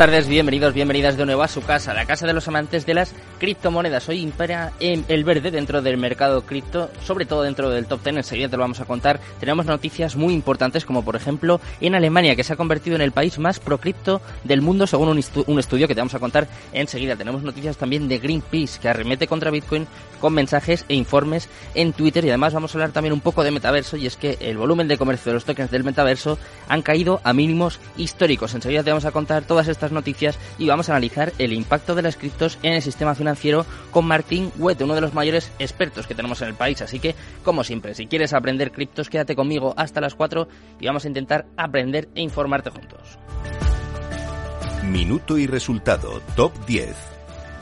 Tardes, bienvenidos, bienvenidas de nuevo a su casa, la casa de los amantes de las criptomonedas. Hoy impera el verde dentro del mercado cripto, sobre todo dentro del top 10, enseguida te lo vamos a contar. Tenemos noticias muy importantes como por ejemplo en Alemania, que se ha convertido en el país más pro cripto del mundo según un, un estudio que te vamos a contar enseguida. Tenemos noticias también de Greenpeace, que arremete contra Bitcoin con mensajes e informes en Twitter y además vamos a hablar también un poco de metaverso y es que el volumen de comercio de los tokens del metaverso han caído a mínimos históricos. Enseguida te vamos a contar todas estas noticias y vamos a analizar el impacto de las criptos en el sistema financiero con Martín Huete, uno de los mayores expertos que tenemos en el país. Así que, como siempre, si quieres aprender criptos, quédate conmigo hasta las 4 y vamos a intentar aprender e informarte juntos. Minuto y resultado, top 10.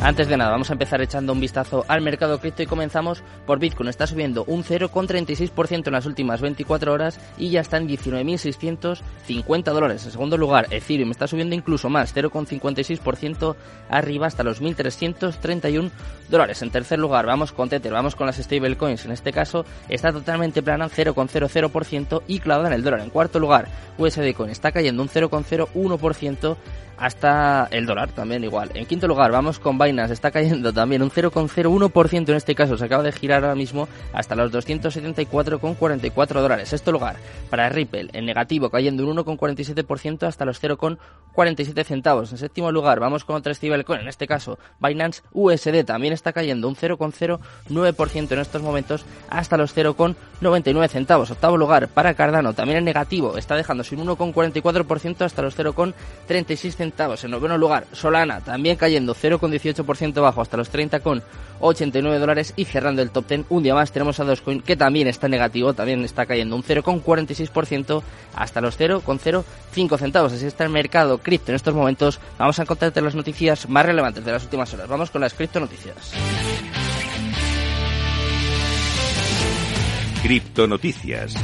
Antes de nada, vamos a empezar echando un vistazo al mercado cripto y comenzamos por Bitcoin. Está subiendo un 0,36% en las últimas 24 horas y ya está en 19.650 dólares. En segundo lugar, Ethereum está subiendo incluso más, 0,56% arriba hasta los 1.331 dólares. En tercer lugar, vamos con Tether, vamos con las stablecoins. En este caso, está totalmente plana, 0,00% y clavada en el dólar. En cuarto lugar, USD Coin está cayendo un 0,01% hasta el dólar también igual. En quinto lugar, vamos con Binance, está cayendo también un 0,01% en este caso, se acaba de girar ahora mismo hasta los 274,44 dólares. Sexto lugar, para Ripple, en negativo, cayendo un 1,47% hasta los 0,47 centavos. En séptimo lugar, vamos con otra stablecoin, en este caso Binance USD, también está cayendo un 0,09% en estos momentos hasta los 0,99 centavos. Octavo lugar, para Cardano, también en negativo, está dejándose un 1,44% hasta los 0,36 centavos en noveno lugar, Solana también cayendo 0,18% bajo hasta los 30,89 dólares. Y cerrando el top 10, un día más tenemos a Dogecoin que también está negativo, también está cayendo un 0,46% hasta los 0,05 centavos. Así está el mercado cripto en estos momentos. Vamos a encontrarte las noticias más relevantes de las últimas horas. Vamos con las cripto noticias. Cripto Noticias.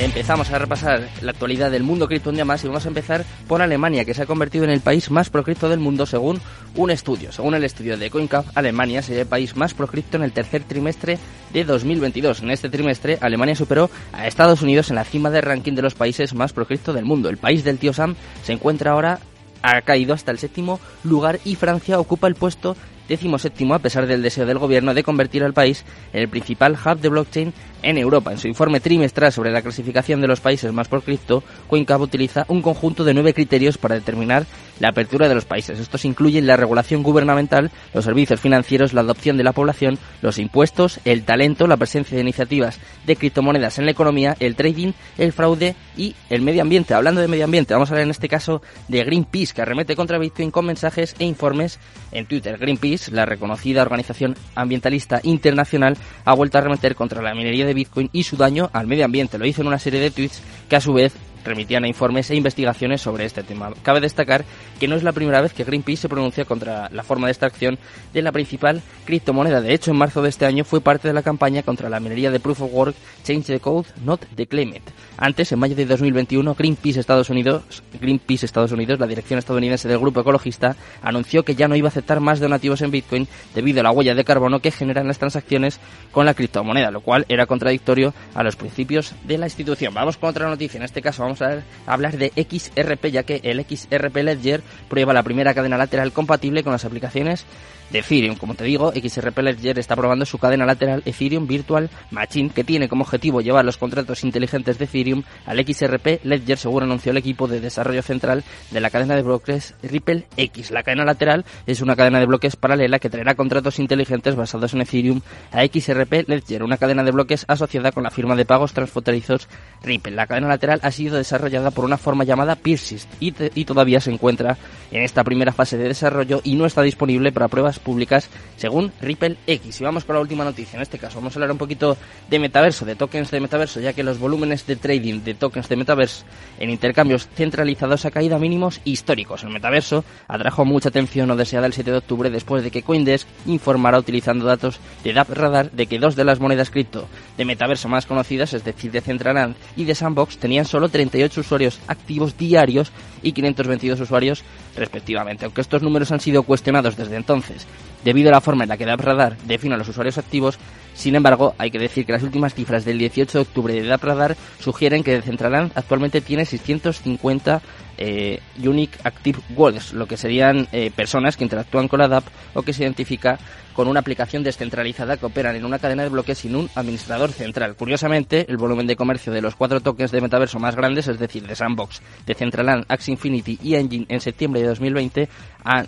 Empezamos a repasar la actualidad del mundo cripto un día más y vamos a empezar por Alemania, que se ha convertido en el país más procripto del mundo según un estudio. Según el estudio de CoinCap, Alemania sería el país más procripto en el tercer trimestre de 2022. En este trimestre, Alemania superó a Estados Unidos en la cima del ranking de los países más procripto del mundo. El país del tío Sam se encuentra ahora ha caído hasta el séptimo lugar y Francia ocupa el puesto décimo séptimo a pesar del deseo del gobierno de convertir al país en el principal hub de blockchain en Europa. En su informe trimestral sobre la clasificación de los países más por cripto, CoinCap utiliza un conjunto de nueve criterios para determinar la apertura de los países. Estos incluyen la regulación gubernamental, los servicios financieros, la adopción de la población, los impuestos, el talento, la presencia de iniciativas de criptomonedas en la economía, el trading, el fraude y el medio ambiente. Hablando de medio ambiente, vamos a hablar en este caso de Greenpeace, que arremete contra Bitcoin con mensajes e informes en Twitter. Greenpeace, la reconocida organización ambientalista internacional, ha vuelto a arremeter contra la minería de Bitcoin y su daño al medio ambiente. Lo hizo en una serie de tweets que a su vez remitían a informes e investigaciones sobre este tema. Cabe destacar que no es la primera vez que Greenpeace se pronuncia contra la forma de extracción de la principal criptomoneda. De hecho, en marzo de este año fue parte de la campaña contra la minería de Proof of Work Change the Code, not the claim it. Antes, en mayo de 2021, Greenpeace Estados Unidos, Greenpeace Estados Unidos, la dirección estadounidense del grupo ecologista, anunció que ya no iba a aceptar más donativos en Bitcoin debido a la huella de carbono que generan las transacciones con la criptomoneda, lo cual era contradictorio a los principios de la institución. Vamos con otra noticia, en este caso vamos a hablar de XRP, ya que el XRP Ledger prueba la primera cadena lateral compatible con las aplicaciones de Ethereum. Como te digo, XRP Ledger está probando su cadena lateral Ethereum Virtual Machine, que tiene como objetivo llevar los contratos inteligentes de Ethereum al XRP Ledger, según anunció el equipo de desarrollo central de la cadena de bloques Ripple X. La cadena lateral es una cadena de bloques paralela que traerá contratos inteligentes basados en Ethereum a XRP Ledger, una cadena de bloques asociada con la firma de pagos transfronterizos Ripple. La cadena lateral ha sido desarrollada por una forma llamada Persist y, y todavía se encuentra en esta primera fase de desarrollo y no está disponible para pruebas públicas, según Ripple X. Y vamos con la última noticia. En este caso, vamos a hablar un poquito de metaverso, de tokens de metaverso, ya que los volúmenes de trading de tokens de metaverso en intercambios centralizados ha caído a mínimos históricos. El metaverso atrajo mucha atención no deseada el 7 de octubre después de que Coindesk informara utilizando datos de DappRadar de que dos de las monedas cripto de metaverso más conocidas, es decir, de Centraland y de Sandbox, tenían solo 38 usuarios activos diarios y 522 usuarios respectivamente. Aunque estos números han sido cuestionados desde entonces debido a la forma en la que DappRadar define a los usuarios activos, sin embargo, hay que decir que las últimas cifras del 18 de octubre de DappRadar sugieren que Decentraland actualmente tiene 650 eh, Unique Active Worlds, lo que serían eh, personas que interactúan con la DAP o que se identifica con una aplicación descentralizada que operan en una cadena de bloques sin un administrador central. Curiosamente, el volumen de comercio de los cuatro tokens de metaverso más grandes, es decir, de Sandbox, de Centraland, Axie Infinity y Engine en septiembre de 2020,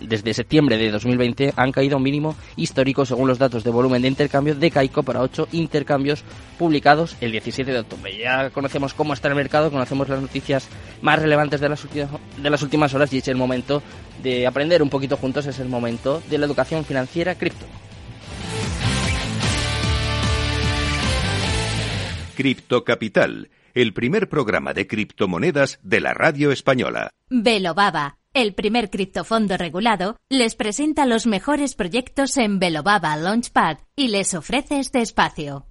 desde septiembre de 2020 han caído a un mínimo histórico según los datos de volumen de intercambio de Kaiko para ocho intercambios publicados el 17 de octubre. Ya conocemos cómo está el mercado, conocemos las noticias más relevantes de las, de las últimas horas y es el momento de aprender un poquito juntos, es el momento de la educación financiera cripto. Cripto Capital, el primer programa de criptomonedas de la radio española. Velobaba, el primer criptofondo regulado, les presenta los mejores proyectos en Velobaba Launchpad y les ofrece este espacio.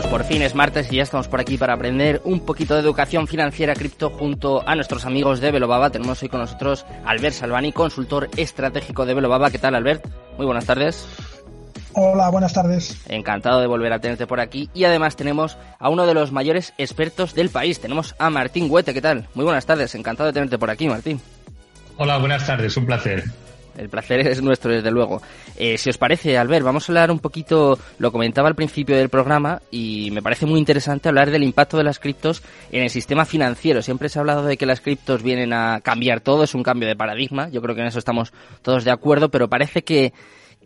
Pues por fin es martes y ya estamos por aquí para aprender un poquito de educación financiera cripto junto a nuestros amigos de Velobaba. Tenemos hoy con nosotros Albert Salvani, consultor estratégico de Velobaba. ¿Qué tal, Albert? Muy buenas tardes. Hola, buenas tardes. Encantado de volver a tenerte por aquí. Y además tenemos a uno de los mayores expertos del país. Tenemos a Martín Huete. ¿Qué tal? Muy buenas tardes. Encantado de tenerte por aquí, Martín. Hola, buenas tardes. Un placer. El placer es nuestro, desde luego. Eh, si os parece, Albert, vamos a hablar un poquito, lo comentaba al principio del programa, y me parece muy interesante hablar del impacto de las criptos en el sistema financiero. Siempre se ha hablado de que las criptos vienen a cambiar todo, es un cambio de paradigma. Yo creo que en eso estamos todos de acuerdo, pero parece que,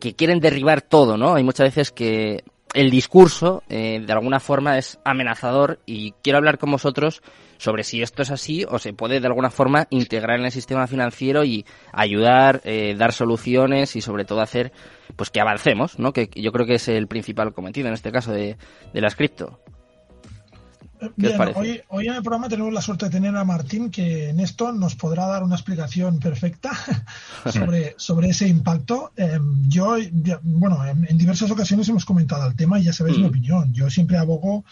que quieren derribar todo, ¿no? Hay muchas veces que el discurso, eh, de alguna forma, es amenazador y quiero hablar con vosotros sobre si esto es así o se puede de alguna forma integrar en el sistema financiero y ayudar, eh, dar soluciones y sobre todo hacer pues que avancemos, ¿no? Que yo creo que es el principal cometido en este caso de, de las cripto. Bien, hoy, hoy, en el programa tenemos la suerte de tener a Martín que en esto nos podrá dar una explicación perfecta sobre, sobre ese impacto. Em, yo, bueno, en, diversas ocasiones hemos comentado el tema y ya sabéis mi mm. opinión. Yo siempre abogo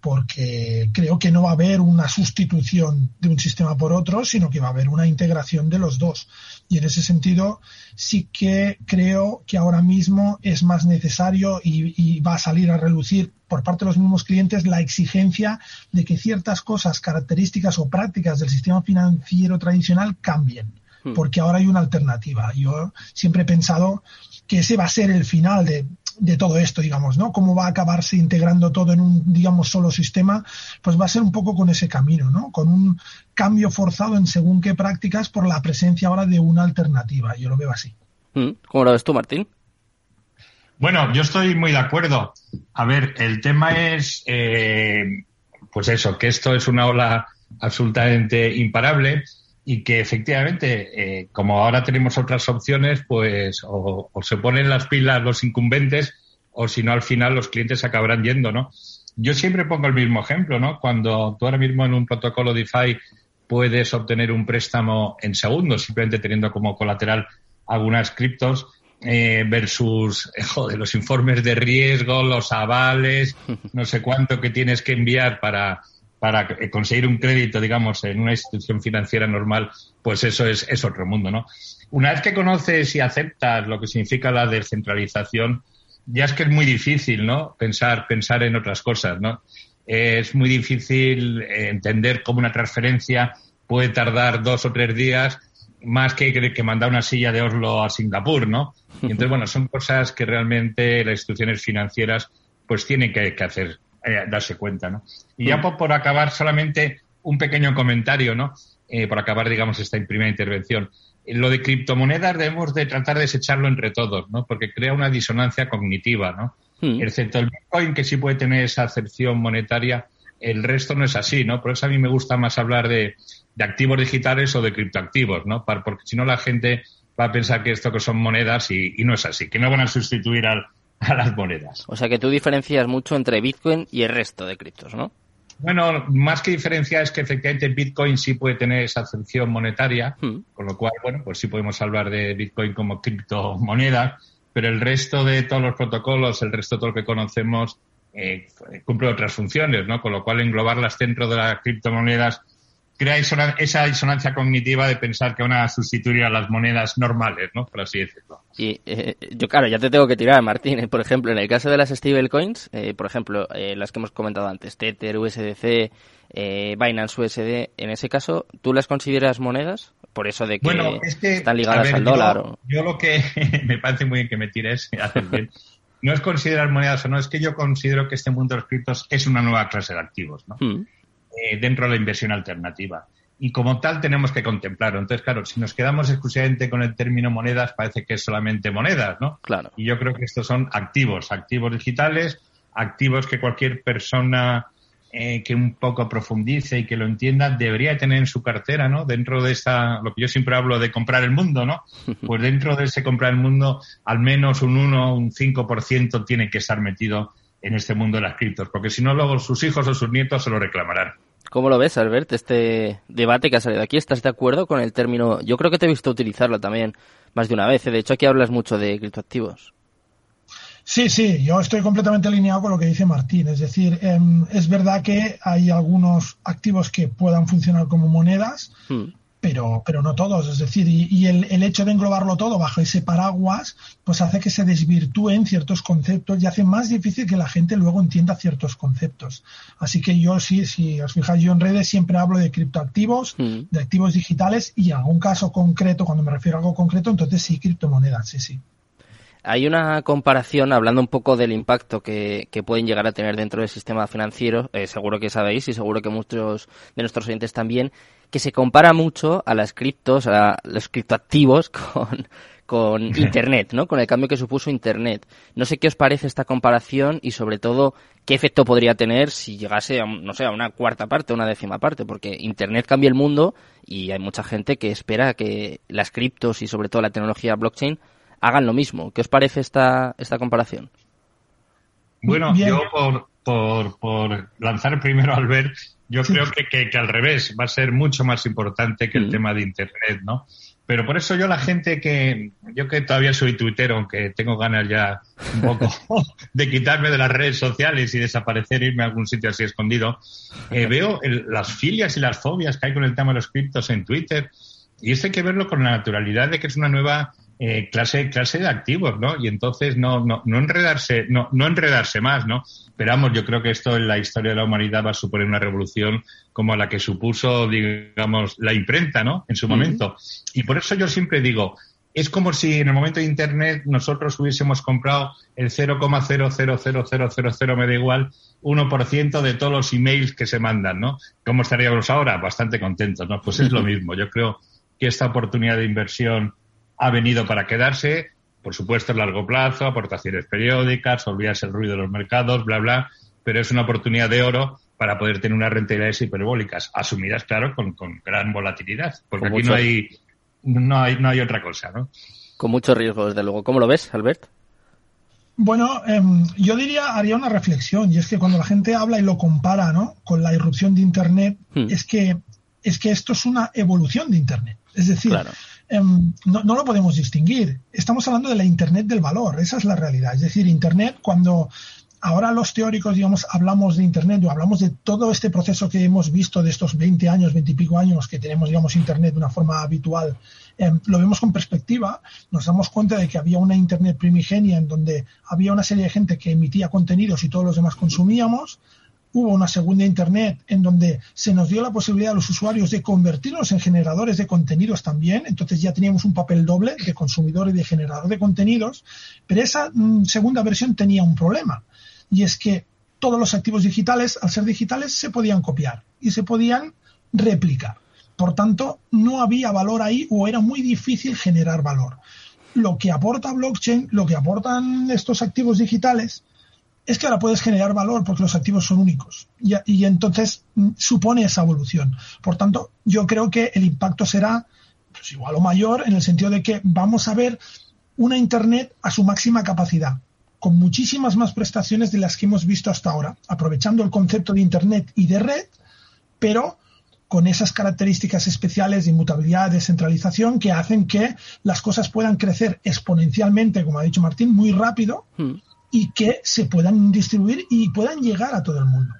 porque creo que no va a haber una sustitución de un sistema por otro, sino que va a haber una integración de los dos. Y en ese sentido, sí que creo que ahora mismo es más necesario y, va a salir a relucir por parte de los mismos clientes la exigencia de que ciertas cosas, características o prácticas del sistema financiero tradicional cambien, hmm. porque ahora hay una alternativa. Yo siempre he pensado que ese va a ser el final de, de todo esto, digamos, ¿no? Cómo va a acabarse integrando todo en un, digamos, solo sistema, pues va a ser un poco con ese camino, ¿no? Con un cambio forzado en según qué prácticas por la presencia ahora de una alternativa. Yo lo veo así. Mm, ¿Cómo lo ves tú, Martín? Bueno, yo estoy muy de acuerdo. A ver, el tema es, eh, pues eso, que esto es una ola absolutamente imparable y que efectivamente, eh, como ahora tenemos otras opciones, pues o, se ponen las pilas los incumbentes o si no, al final los clientes acabarán yendo, ¿no? Yo siempre pongo el mismo ejemplo, ¿no? Cuando tú ahora mismo en un protocolo DeFi puedes obtener un préstamo en segundos, simplemente teniendo como colateral algunas criptos, eh, versus eh, joder, los informes de riesgo, los avales, no sé cuánto que tienes que enviar para, para conseguir un crédito, digamos, en una institución financiera normal, pues eso es, es otro mundo, ¿no? Una vez que conoces y aceptas lo que significa la descentralización, ya es que es muy difícil, ¿no? Pensar, pensar en otras cosas, ¿no? Es muy difícil entender cómo una transferencia puede tardar dos o tres días más que, que mandar una silla de Oslo a Singapur, ¿no? Y entonces, bueno, son cosas que realmente las instituciones financieras pues tienen que, que hacer eh, darse cuenta, ¿no? Y ya mm. por, acabar, solamente un pequeño comentario, ¿no? eh, por acabar, digamos, esta primera intervención. Lo de criptomonedas debemos de tratar de desecharlo entre todos, ¿no? Porque crea una disonancia cognitiva, ¿no? Hmm. Excepto el Bitcoin, que sí puede tener esa acepción monetaria, el resto no es así, ¿no? Por eso a mí me gusta más hablar de, activos digitales o de criptoactivos, ¿no? Porque si no la gente va a pensar que esto que son monedas y, no es así, que no van a sustituir a las monedas. O sea que tú diferencias mucho entre Bitcoin y el resto de criptos, ¿no? Bueno, más que diferencia es que efectivamente Bitcoin sí puede tener esa acepción monetaria, hmm. con lo cual, bueno, pues sí podemos hablar de Bitcoin como criptomoneda, pero el resto de todos los protocolos, el resto de todo lo que conocemos, eh, cumple otras funciones, ¿no? Con lo cual englobarlas dentro de las criptomonedas crea esa disonancia cognitiva de pensar que van a sustituir a las monedas normales, ¿no? Por así decirlo. Y eh, yo, claro, ya te tengo que tirar, Martín. ¿eh? Por ejemplo, en el caso de las stablecoins, eh, por ejemplo, eh, las que hemos comentado antes, Tether, USDC, Binance USD, en ese caso, ¿tú las consideras monedas? Por eso de que, están ligadas al dólar. Yo, lo que me parece muy bien que me tires, bien. No es considerar monedas o no, es que yo considero que este mundo de los criptos es una nueva clase de activos, ¿no? Hmm. Eh, dentro de la inversión alternativa. Y como tal tenemos que contemplarlo. Entonces, claro, si nos quedamos exclusivamente con el término monedas, parece que es solamente monedas, ¿no? Claro. Y yo creo que estos son activos, activos digitales, activos que cualquier persona eh, que un poco profundice y que lo entienda debería tener en su cartera, ¿no? Dentro de esta, lo que yo siempre hablo de comprar el mundo, ¿no? Pues dentro de ese comprar el mundo, al menos un 1, un 5% tiene que estar metido en este mundo de las criptos, porque si no, luego sus hijos o sus nietos se lo reclamarán. ¿Cómo lo ves, Albert, este debate que ha salido aquí? ¿Estás de acuerdo con el término? Yo creo que te he visto utilizarlo también más de una vez. ¿eh? De hecho, aquí hablas mucho de criptoactivos. Sí, sí, yo estoy completamente alineado con lo que dice Martín. Es decir, em, es verdad que hay algunos activos que puedan funcionar como monedas, hmm pero, pero no todos. Es decir, y, el, el, hecho de englobarlo todo bajo ese paraguas, pues hace que se desvirtúen ciertos conceptos y hace más difícil que la gente luego entienda ciertos conceptos. Así que yo sí, si os fijáis, yo en redes siempre hablo de criptoactivos, mm. de activos digitales y en algún caso concreto, cuando me refiero a algo concreto, entonces sí, criptomonedas, sí, sí. Hay una comparación, hablando un poco del impacto que, que pueden llegar a tener dentro del sistema financiero, eh, seguro que sabéis y seguro que muchos de nuestros oyentes también, que se compara mucho a las criptos, a los criptoactivos con, con Internet, ¿no? Con el cambio que supuso Internet. No sé qué os parece esta comparación y sobre todo qué efecto podría tener si llegase a, no sé, a una cuarta parte, una décima parte, porque Internet cambia el mundo y hay mucha gente que espera que las criptos y sobre todo la tecnología blockchain hagan lo mismo. ¿Qué os parece esta, esta comparación? Bueno, yo por, por, por lanzar primero al ver, yo creo que, que, al revés va a ser mucho más importante que el mm. tema de Internet, ¿no? Pero por eso yo la gente que, yo que todavía soy tuitero, aunque tengo ganas ya un poco de quitarme de las redes sociales y desaparecer, irme a algún sitio así escondido, eh, veo las filias y las fobias que hay con el tema de los criptos en Twitter. Y esto hay que verlo con la naturalidad de que es una nueva eh, clase, clase de activos, ¿no? Y entonces no, no, no enredarse, no, no enredarse más, ¿no? Pero vamos, yo creo que esto en la historia de la humanidad va a suponer una revolución como la que supuso, digamos, la imprenta, ¿no? En su momento. Y por eso yo siempre digo, es como si en el momento de Internet nosotros hubiésemos comprado el 0,00000, me da igual, 1% de todos los emails que se mandan, ¿no? ¿Cómo estaríamos ahora? Bastante contentos, ¿no? Pues es lo mismo. Yo creo que esta oportunidad de inversión ha venido para quedarse, por supuesto a largo plazo, aportaciones periódicas, olvidarse el ruido de los mercados, bla, bla, pero es una oportunidad de oro para poder tener unas rentabilidades hiperbólicas, asumidas, claro, con, gran volatilidad, porque aquí no hay, no, hay, no hay otra cosa, ¿no? Con mucho riesgo, desde luego. ¿Cómo lo ves, Albert? Bueno, em, yo diría, haría una reflexión, y es que cuando la gente habla y lo compara ¿no? con la irrupción de Internet, hmm. es, que, es que esto es una evolución de Internet. Es decir, Em, no, no, lo podemos distinguir. Estamos hablando de la Internet del valor, esa es la realidad. Es decir, Internet, cuando ahora los teóricos, digamos, hablamos de Internet o hablamos de todo este proceso que hemos visto de estos 20 años, 20 y pico años que tenemos, digamos, Internet de una forma habitual, em, lo vemos con perspectiva, nos damos cuenta de que había una Internet primigenia en donde había una serie de gente que emitía contenidos y todos los demás consumíamos, hubo una segunda Internet en donde se nos dio la posibilidad a los usuarios de convertirnos en generadores de contenidos también, entonces ya teníamos un papel doble de consumidor y de generador de contenidos, pero esa mm, segunda versión tenía un problema, y es que todos los activos digitales, al ser digitales, se podían copiar y se podían replicar. Por tanto, no había valor ahí o era muy difícil generar valor. Lo que aporta blockchain, lo que aportan estos activos digitales, es que ahora puedes generar valor porque los activos son únicos y, entonces mm, supone esa evolución. Por tanto, yo creo que el impacto será pues, igual o mayor en el sentido de que vamos a ver una Internet a su máxima capacidad, con muchísimas más prestaciones de las que hemos visto hasta ahora, aprovechando el concepto de Internet y de red, pero con esas características especiales de inmutabilidad, descentralización, que hacen que las cosas puedan crecer exponencialmente, como ha dicho Martín, muy rápido, hmm y que se puedan distribuir y puedan llegar a todo el mundo.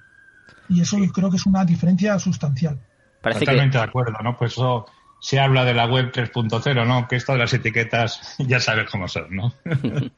Y eso yo creo que es una diferencia sustancial. Totalmente de acuerdo, ¿no? Pues eso se habla de la web 3.0, ¿no? Que esto de las etiquetas ya sabes cómo son, ¿no?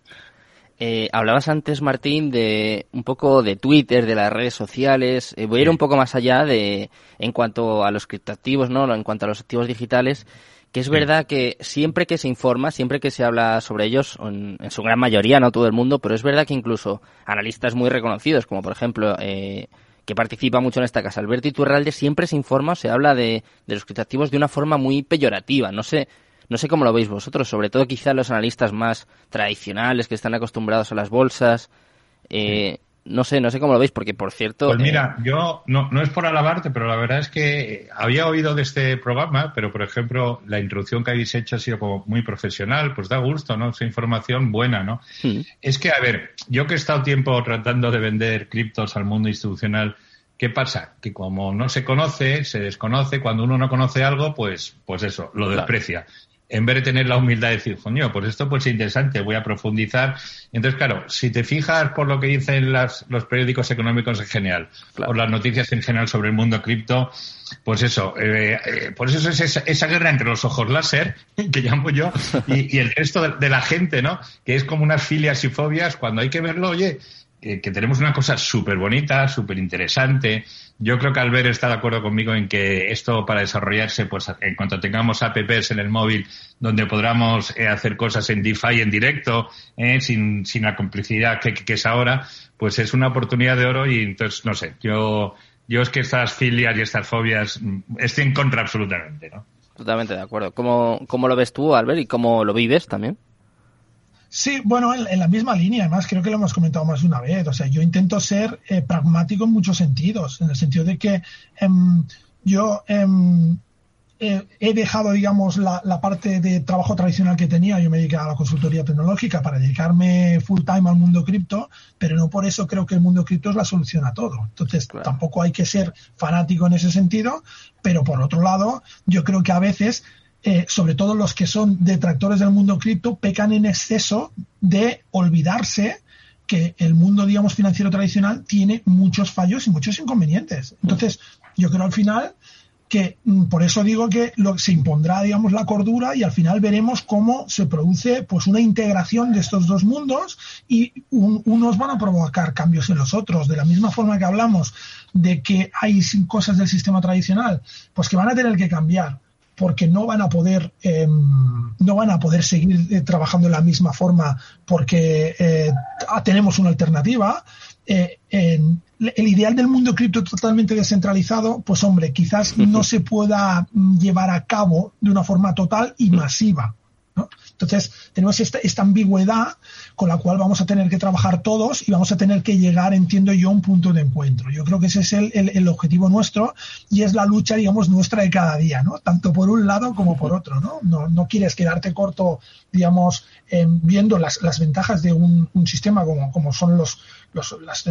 Eh, hablabas antes, Martín, de un poco de Twitter, de las redes sociales. Eh, voy a ir un poco más allá de en cuanto a los criptoactivos, ¿no? En cuanto a los activos digitales que es verdad que siempre que se informa, siempre que se habla sobre ellos, en, su gran mayoría, no todo el mundo, pero es verdad que incluso analistas muy reconocidos, como por ejemplo, eh, que participa mucho en esta casa, Alberto Iturralde, siempre se informa o se habla de, los criptoactivos de una forma muy peyorativa. No sé, no sé cómo lo veis vosotros, sobre todo quizá los analistas más tradicionales que están acostumbrados a las bolsas. Eh, no sé, no sé cómo lo veis, porque por cierto. Pues mira, eh, yo no, no es por alabarte, pero la verdad es que había oído de este programa, pero por ejemplo, la introducción que habéis hecho ha sido como muy profesional, pues da gusto, ¿no? Esa información buena, ¿no? Hmm. Es que, a ver, yo que he estado tiempo tratando de vender criptos al mundo institucional, ¿qué pasa? Que como no se conoce, se desconoce, cuando uno no conoce algo, pues, pues eso, lo desprecia en vez de tener la humildad de decir, coño, pues esto pues es interesante, voy a profundizar. Entonces, claro, si te fijas por lo que dicen las, los periódicos económicos en general, por las noticias en general sobre el mundo cripto, pues eso, eh, eh, por eso es esa, guerra entre los ojos láser, que llamo yo, y, el resto de, de, la gente, ¿no? Que es como unas filias y fobias, cuando hay que verlo, oye, que, tenemos una cosa súper bonita, súper interesante. Yo creo que Albert está de acuerdo conmigo en que esto para desarrollarse, pues en cuanto tengamos apps en el móvil donde podamos eh, hacer cosas en DeFi en directo, eh, sin, sin la complicidad que, que, es ahora, pues es una oportunidad de oro y entonces, no sé, yo, yo es que estas filias y estas fobias mm, estoy en contra absolutamente, ¿no? Totalmente de acuerdo. ¿Cómo, cómo lo ves tú, Albert, y cómo lo vives también? Sí, bueno, en, la misma línea, además creo que lo hemos comentado más de una vez. O sea, yo intento ser eh, pragmático en muchos sentidos, en el sentido de que em, yo em, he dejado, digamos, la, parte de trabajo tradicional que tenía. Yo me dediqué a la consultoría tecnológica para dedicarme full time al mundo cripto, pero no por eso creo que el mundo cripto es la solución a todo. Entonces, tampoco hay que ser fanático en ese sentido, pero por otro lado, yo creo que a veces eh, sobre todo los que son detractores del mundo cripto, pecan en exceso de olvidarse que el mundo, digamos, financiero tradicional tiene muchos fallos y muchos inconvenientes. Entonces, yo creo al final que mm, por eso digo que lo, se impondrá, digamos, la cordura y al final veremos cómo se produce pues una integración de estos dos mundos y unos van a provocar cambios en los otros. De la misma forma que hablamos de que hay cosas del sistema tradicional, pues que van a tener que cambiar porque no van a poder em, no van a poder seguir eh, trabajando de la misma forma porque eh, tenemos una alternativa. Eh, el ideal del mundo cripto totalmente descentralizado pues hombre quizás no se pueda llevar a cabo de una forma total y masiva entonces, tenemos esta, ambigüedad con la cual vamos a tener que trabajar todos y vamos a tener que llegar, entiendo yo, a un punto de encuentro. Yo creo que ese es el, objetivo nuestro y es la lucha, digamos, nuestra de cada día, ¿no? Tanto por un lado como por otro, ¿no? No, quieres quedarte corto, digamos, viendo las, ventajas de un, sistema como, como son los,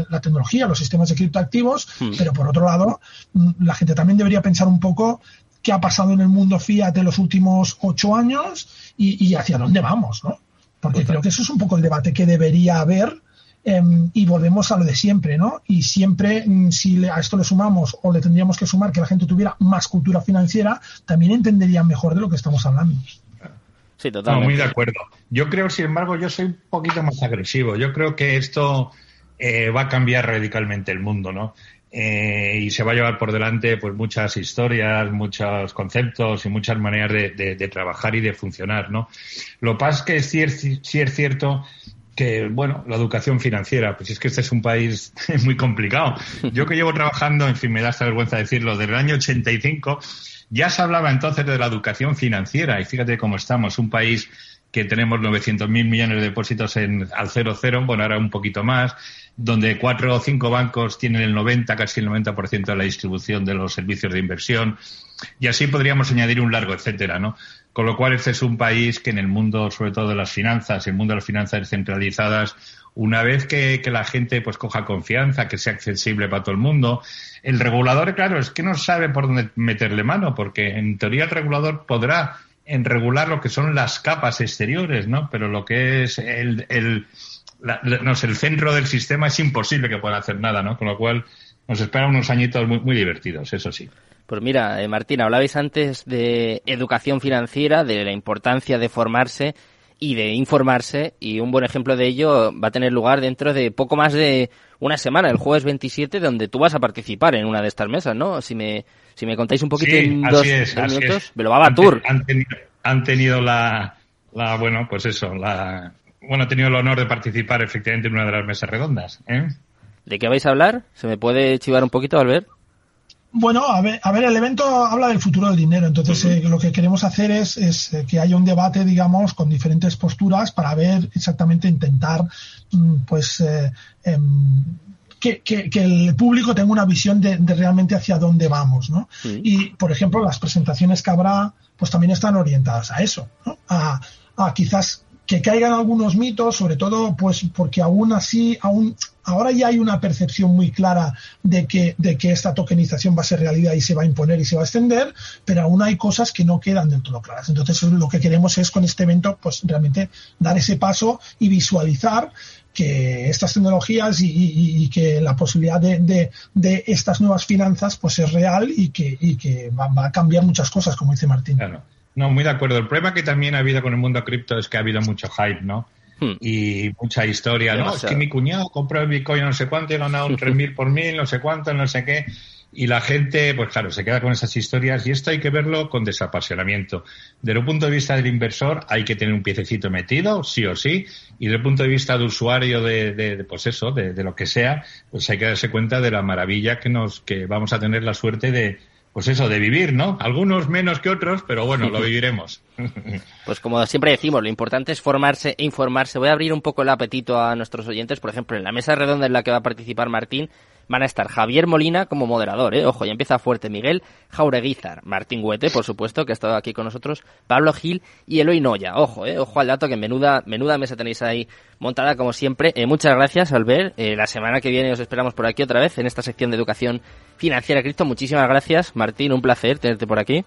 la tecnología, los sistemas de criptoactivos, hmm. pero por otro lado, mm, la gente también debería pensar un poco qué ha pasado en el mundo fiat de los últimos ocho años y, hacia dónde vamos, ¿no? Porque creo que eso es un poco el debate que debería haber em, y volvemos a lo de siempre, ¿no? Y siempre, mm, si a esto le sumamos o le tendríamos que sumar que la gente tuviera más cultura financiera, también entenderían mejor de lo que estamos hablando. Sí, totalmente. muy de acuerdo. Yo creo, sin embargo, yo soy un poquito más agresivo. Yo creo que esto eh, va a cambiar radicalmente el mundo, ¿no? Eh, y se va a llevar por delante pues muchas historias, muchos conceptos y muchas maneras de, trabajar y de funcionar, ¿no? Lo que pasa es sí es cierto que, bueno, la educación financiera, pues es que este es un país muy complicado. Yo que llevo trabajando, en fin, me da esta vergüenza decirlo, desde el año 85, Ya se hablaba entonces de la educación financiera y fíjate cómo estamos, un país que tenemos 900.000 millones de depósitos en, al 0,0, bueno, ahora un poquito más, donde cuatro o cinco bancos tienen el 90, casi el 90% de la distribución de los servicios de inversión. Y así podríamos añadir un largo etcétera, ¿no? Con lo cual, este es un país que en el mundo, sobre todo de las finanzas, el mundo de las finanzas descentralizadas, una vez que, la gente pues coja confianza, que sea accesible para todo el mundo, el regulador, claro, es que no sabe por dónde meterle mano, porque en teoría el regulador podrá en regular lo que son las capas exteriores, ¿no? Pero lo que es el, el, no sé, el centro del sistema es imposible que pueda hacer nada, ¿no? Con lo cual nos esperan unos añitos muy, muy divertidos, eso sí. Pues mira, eh, Martín, hablabais antes de educación financiera, de la importancia de formarse y de informarse, y un buen ejemplo de ello va a tener lugar dentro de poco más de una semana, el jueves 27, donde tú vas a participar en una de estas mesas, ¿no? Si me, si me contáis un poquito en dos, minutos, me lo va a Tour. Han, tenido, han tenido la, la, bueno, pues eso, la, bueno, he tenido el honor de participar efectivamente en una de las mesas redondas. ¿eh? ¿De qué vais a hablar? ¿Se me puede chivar un poquito, Albert? Bueno, a ver, a ver, el evento habla del futuro del dinero, entonces eh, lo que queremos hacer es, es, eh, que haya un debate, digamos, con diferentes posturas para ver exactamente, intentar, mm, pues, eh, em, que, que, que, el público tenga una visión de, de realmente hacia dónde vamos, ¿no? Y, por ejemplo, las presentaciones que habrá, pues también están orientadas a eso, ¿no? A, a quizás que caigan algunos mitos, sobre todo pues porque aún así, aún ahora ya hay una percepción muy clara de que, de que esta tokenización va a ser realidad y se va a imponer y se va a extender, pero aún hay cosas que no quedan del todo claras. Entonces lo que queremos es con este evento pues realmente dar ese paso y visualizar que estas tecnologías y, que la posibilidad de, de, estas nuevas finanzas pues es real y que, y que va, va, a cambiar muchas cosas, como dice Martín. Claro. No, muy de acuerdo. El problema que también ha habido con el mundo cripto es que ha habido mucho hype, ¿no? Hmm. Y mucha historia, ¿no? Es que mi cuñado compró el Bitcoin no sé cuánto y ha ganado un 3.000 por mil, no sé cuánto, no sé qué. Y la gente, pues claro, se queda con esas historias y esto hay que verlo con desapasionamiento. Desde el punto de vista del inversor hay que tener un piececito metido, sí o sí, y desde el punto de vista de usuario de, de, pues eso, de, de, lo que sea, pues hay que darse cuenta de la maravilla que nos, que vamos a tener la suerte de, pues eso, de vivir, ¿no? Algunos menos que otros, pero bueno, lo viviremos. Pues como siempre decimos, lo importante es formarse e informarse. Voy a abrir un poco el apetito a nuestros oyentes. Por ejemplo, en la mesa redonda en la que va a participar Martín, van a estar Javier Molina como moderador, ¿eh? ojo, ya empieza fuerte, Miguel Jaureguizar, Martín Huete, por supuesto, que ha estado aquí con nosotros, Pablo Gil y Eloy Noya, ojo, ¿eh? ojo al dato que menuda, menuda mesa tenéis ahí montada como siempre. Eh, muchas gracias, Albert, eh, la semana que viene os esperamos por aquí otra vez en esta sección de educación financiera Cristo. Muchísimas gracias, Martín, un placer tenerte por aquí.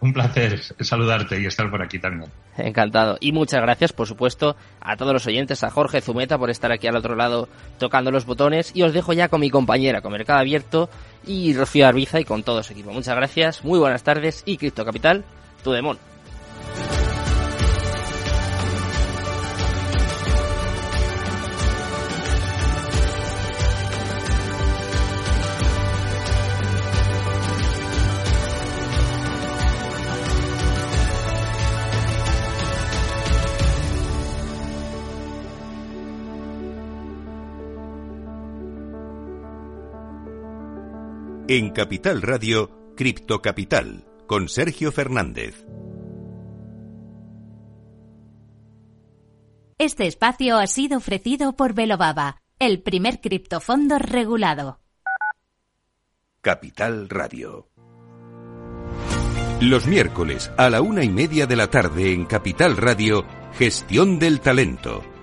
Un placer saludarte y estar por aquí también. Encantado. Y muchas gracias, por supuesto, a todos los oyentes, a Jorge Zumeta por estar aquí al otro lado tocando los botones. Y os dejo ya con mi compañera, con Mercado Abierto y Rocío Arbiza y con todo su equipo. Muchas gracias, muy buenas tardes y Cripto Capital, tu demon. En Capital Radio, Cripto Capital, con Sergio Fernández. Este espacio ha sido ofrecido por Velobaba, el primer criptofondo regulado. Capital Radio. Los miércoles a la una y media de la tarde en Capital Radio, Gestión del Talento